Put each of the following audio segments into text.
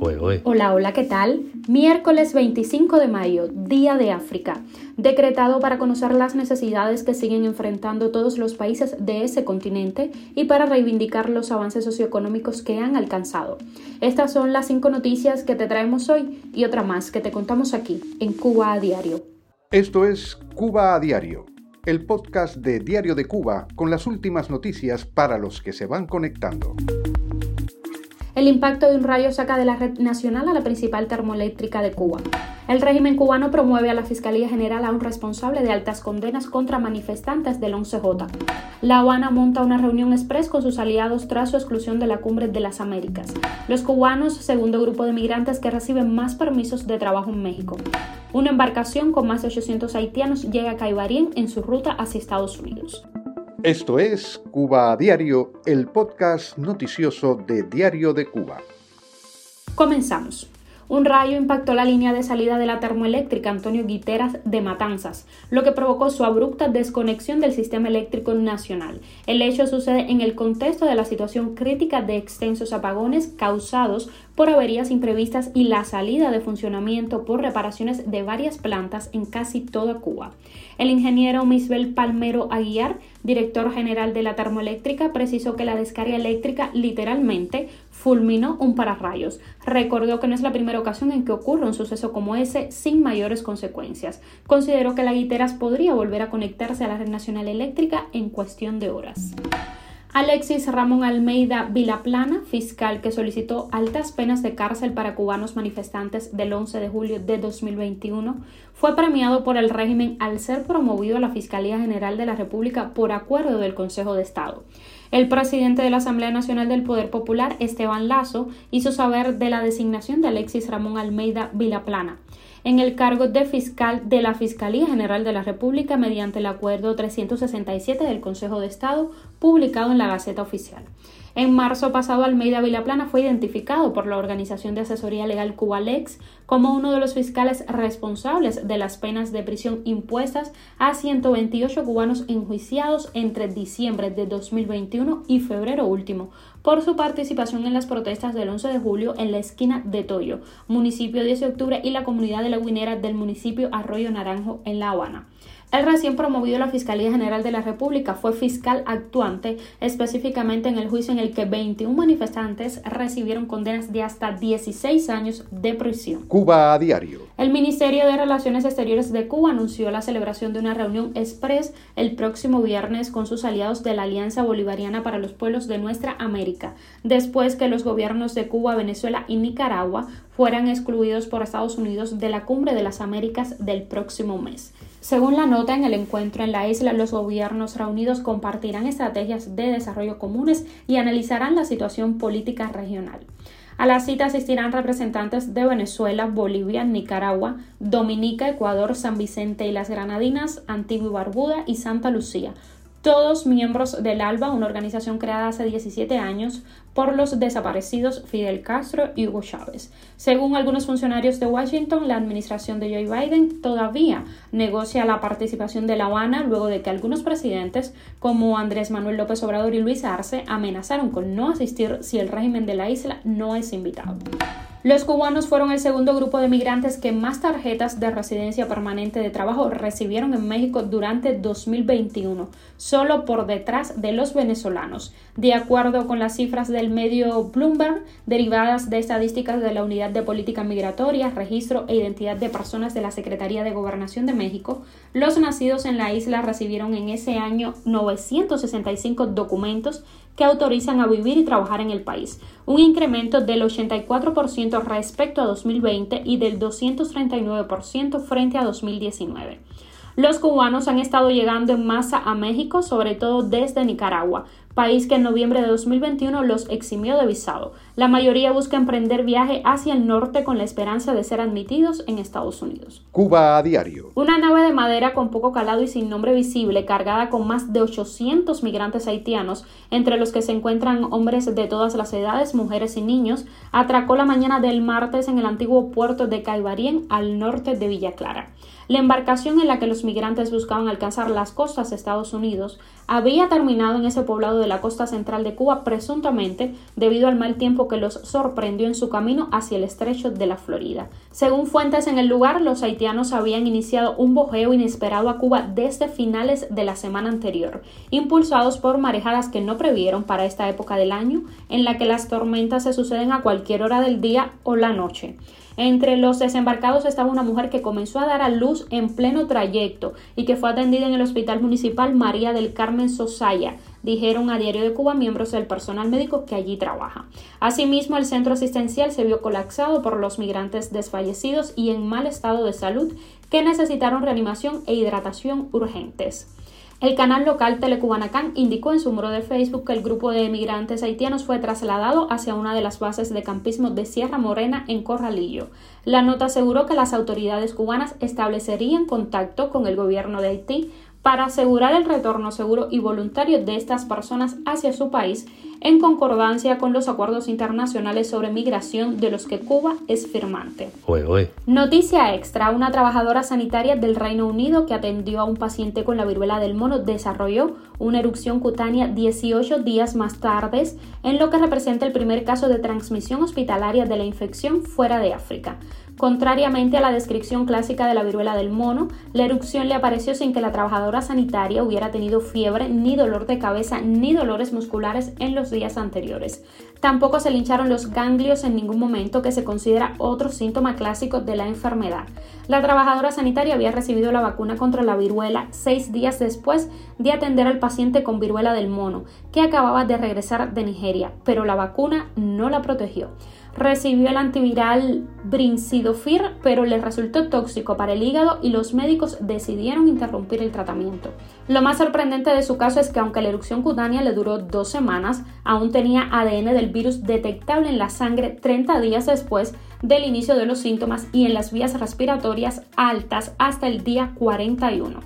Hola, hola, ¿qué tal? Miércoles 25 de mayo, Día de África, decretado para conocer las necesidades que siguen enfrentando todos los países de ese continente y para reivindicar los avances socioeconómicos que han alcanzado. Estas son las cinco noticias que te traemos hoy y otra más que te contamos aquí, en Cuba a Diario. Esto es Cuba a Diario, el podcast de Diario de Cuba con las últimas noticias para los que se van conectando. El impacto de un rayo saca de la red nacional a la principal termoeléctrica de Cuba. El régimen cubano promueve a la Fiscalía General a un responsable de altas condenas contra manifestantes del 11J. La Habana monta una reunión express con sus aliados tras su exclusión de la Cumbre de las Américas. Los cubanos, segundo grupo de migrantes que reciben más permisos de trabajo en México. Una embarcación con más de 800 haitianos llega a Caibarien en su ruta hacia Estados Unidos. Esto es Cuba a Diario, el podcast noticioso de Diario de Cuba. Comenzamos. Un rayo impactó la línea de salida de la termoeléctrica Antonio Guiteras de Matanzas, lo que provocó su abrupta desconexión del sistema eléctrico nacional. El hecho sucede en el contexto de la situación crítica de extensos apagones causados por averías imprevistas y la salida de funcionamiento por reparaciones de varias plantas en casi toda Cuba. El ingeniero Misbel Palmero Aguiar, director general de la termoeléctrica, precisó que la descarga eléctrica literalmente fulminó un pararrayos. Recordó que no es la primera ocasión en que ocurre un suceso como ese sin mayores consecuencias. Consideró que la Guiteras podría volver a conectarse a la red nacional eléctrica en cuestión de horas. Alexis Ramón Almeida Vilaplana, fiscal que solicitó altas penas de cárcel para cubanos manifestantes del 11 de julio de 2021, fue premiado por el régimen al ser promovido a la Fiscalía General de la República por acuerdo del Consejo de Estado. El presidente de la Asamblea Nacional del Poder Popular, Esteban Lazo, hizo saber de la designación de Alexis Ramón Almeida Vilaplana en el cargo de fiscal de la Fiscalía General de la República mediante el Acuerdo 367 del Consejo de Estado publicado en la Gaceta Oficial. En marzo pasado, Almeida Vilaplana fue identificado por la Organización de Asesoría Legal Cubalex como uno de los fiscales responsables de las penas de prisión impuestas a 128 cubanos enjuiciados entre diciembre de 2021 y febrero último por su participación en las protestas del 11 de julio en la esquina de Toyo, municipio 10 de octubre y la comunidad de la Guinera del municipio Arroyo Naranjo en La Habana. El recién promovido a la Fiscalía General de la República fue fiscal actuante, específicamente en el juicio en el que 21 manifestantes recibieron condenas de hasta 16 años de prisión. Cuba a diario. El Ministerio de Relaciones Exteriores de Cuba anunció la celebración de una reunión express el próximo viernes con sus aliados de la Alianza Bolivariana para los Pueblos de Nuestra América, después que los gobiernos de Cuba, Venezuela y Nicaragua fueran excluidos por Estados Unidos de la Cumbre de las Américas del próximo mes. Según la nota en el encuentro en la isla, los gobiernos reunidos compartirán estrategias de desarrollo comunes y analizarán la situación política regional. A la cita asistirán representantes de Venezuela, Bolivia, Nicaragua, Dominica, Ecuador, San Vicente y las Granadinas, Antigua y Barbuda y Santa Lucía, todos miembros del ALBA, una organización creada hace 17 años por los desaparecidos Fidel Castro y Hugo Chávez. Según algunos funcionarios de Washington, la administración de Joe Biden todavía negocia la participación de La Habana luego de que algunos presidentes como Andrés Manuel López Obrador y Luis Arce amenazaron con no asistir si el régimen de la isla no es invitado. Los cubanos fueron el segundo grupo de migrantes que más tarjetas de residencia permanente de trabajo recibieron en México durante 2021, solo por detrás de los venezolanos, de acuerdo con las cifras del medio Bloomberg, derivadas de estadísticas de la Unidad de Política Migratoria, Registro e Identidad de Personas de la Secretaría de Gobernación de México. Los nacidos en la isla recibieron en ese año 965 documentos que autorizan a vivir y trabajar en el país, un incremento del 84% respecto a 2020 y del 239% frente a 2019. Los cubanos han estado llegando en masa a México, sobre todo desde Nicaragua, país que en noviembre de 2021 los eximió de visado. La mayoría busca emprender viaje hacia el norte con la esperanza de ser admitidos en Estados Unidos. Cuba a diario. Una nave de madera con poco calado y sin nombre visible, cargada con más de 800 migrantes haitianos, entre los que se encuentran hombres de todas las edades, mujeres y niños, atracó la mañana del martes en el antiguo puerto de Caibarien, al norte de Villa Clara. La embarcación en la que los migrantes buscaban alcanzar las costas de Estados Unidos había terminado en ese poblado de la costa central de Cuba, presuntamente debido al mal tiempo que los sorprendió en su camino hacia el estrecho de la Florida. Según fuentes en el lugar, los haitianos habían iniciado un bojeo inesperado a Cuba desde finales de la semana anterior, impulsados por marejadas que no previeron para esta época del año, en la que las tormentas se suceden a cualquier hora del día o la noche. Entre los desembarcados estaba una mujer que comenzó a dar a luz en pleno trayecto y que fue atendida en el Hospital Municipal María del Carmen Sosaya, dijeron a Diario de Cuba miembros del personal médico que allí trabaja. Asimismo, el centro asistencial se vio colapsado por los migrantes desfallecidos y en mal estado de salud que necesitaron reanimación e hidratación urgentes. El canal local Telecubanacán indicó en su muro de Facebook que el grupo de emigrantes haitianos fue trasladado hacia una de las bases de campismo de Sierra Morena en Corralillo. La nota aseguró que las autoridades cubanas establecerían contacto con el gobierno de Haití para asegurar el retorno seguro y voluntario de estas personas hacia su país en concordancia con los acuerdos internacionales sobre migración de los que Cuba es firmante. Noticia extra, una trabajadora sanitaria del Reino Unido que atendió a un paciente con la viruela del mono desarrolló una erupción cutánea 18 días más tarde, en lo que representa el primer caso de transmisión hospitalaria de la infección fuera de África. Contrariamente a la descripción clásica de la viruela del mono, la erupción le apareció sin que la trabajadora sanitaria hubiera tenido fiebre, ni dolor de cabeza, ni dolores musculares en los días anteriores. Tampoco se lincharon los ganglios en ningún momento, que se considera otro síntoma clásico de la enfermedad. La trabajadora sanitaria había recibido la vacuna contra la viruela seis días después de atender al paciente con viruela del mono, que acababa de regresar de Nigeria, pero la vacuna no la protegió recibió el antiviral Brincidofir, pero le resultó tóxico para el hígado y los médicos decidieron interrumpir el tratamiento. Lo más sorprendente de su caso es que aunque la erupción cutánea le duró dos semanas, aún tenía ADN virus detectable en la sangre 30 días después del inicio de los síntomas y en las vías respiratorias altas hasta el día 41.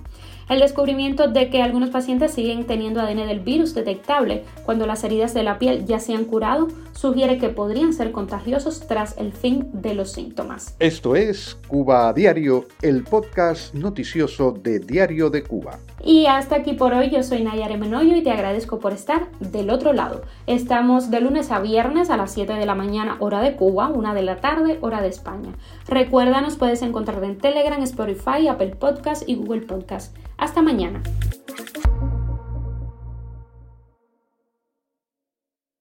El descubrimiento de que algunos pacientes siguen teniendo ADN del virus detectable cuando las heridas de la piel ya se han curado sugiere que podrían ser contagiosos tras el fin de los síntomas. Esto es Cuba a Diario, el podcast noticioso de Diario de Cuba. Y hasta aquí por hoy, yo soy Nayare Menoyo y te agradezco por estar del otro lado. Estamos de lunes a viernes a las 7 de la mañana hora de Cuba, 1 de la tarde hora de España. Recuerda, nos puedes encontrar en Telegram, Spotify, Apple Podcast y Google Podcast. Hasta mañana.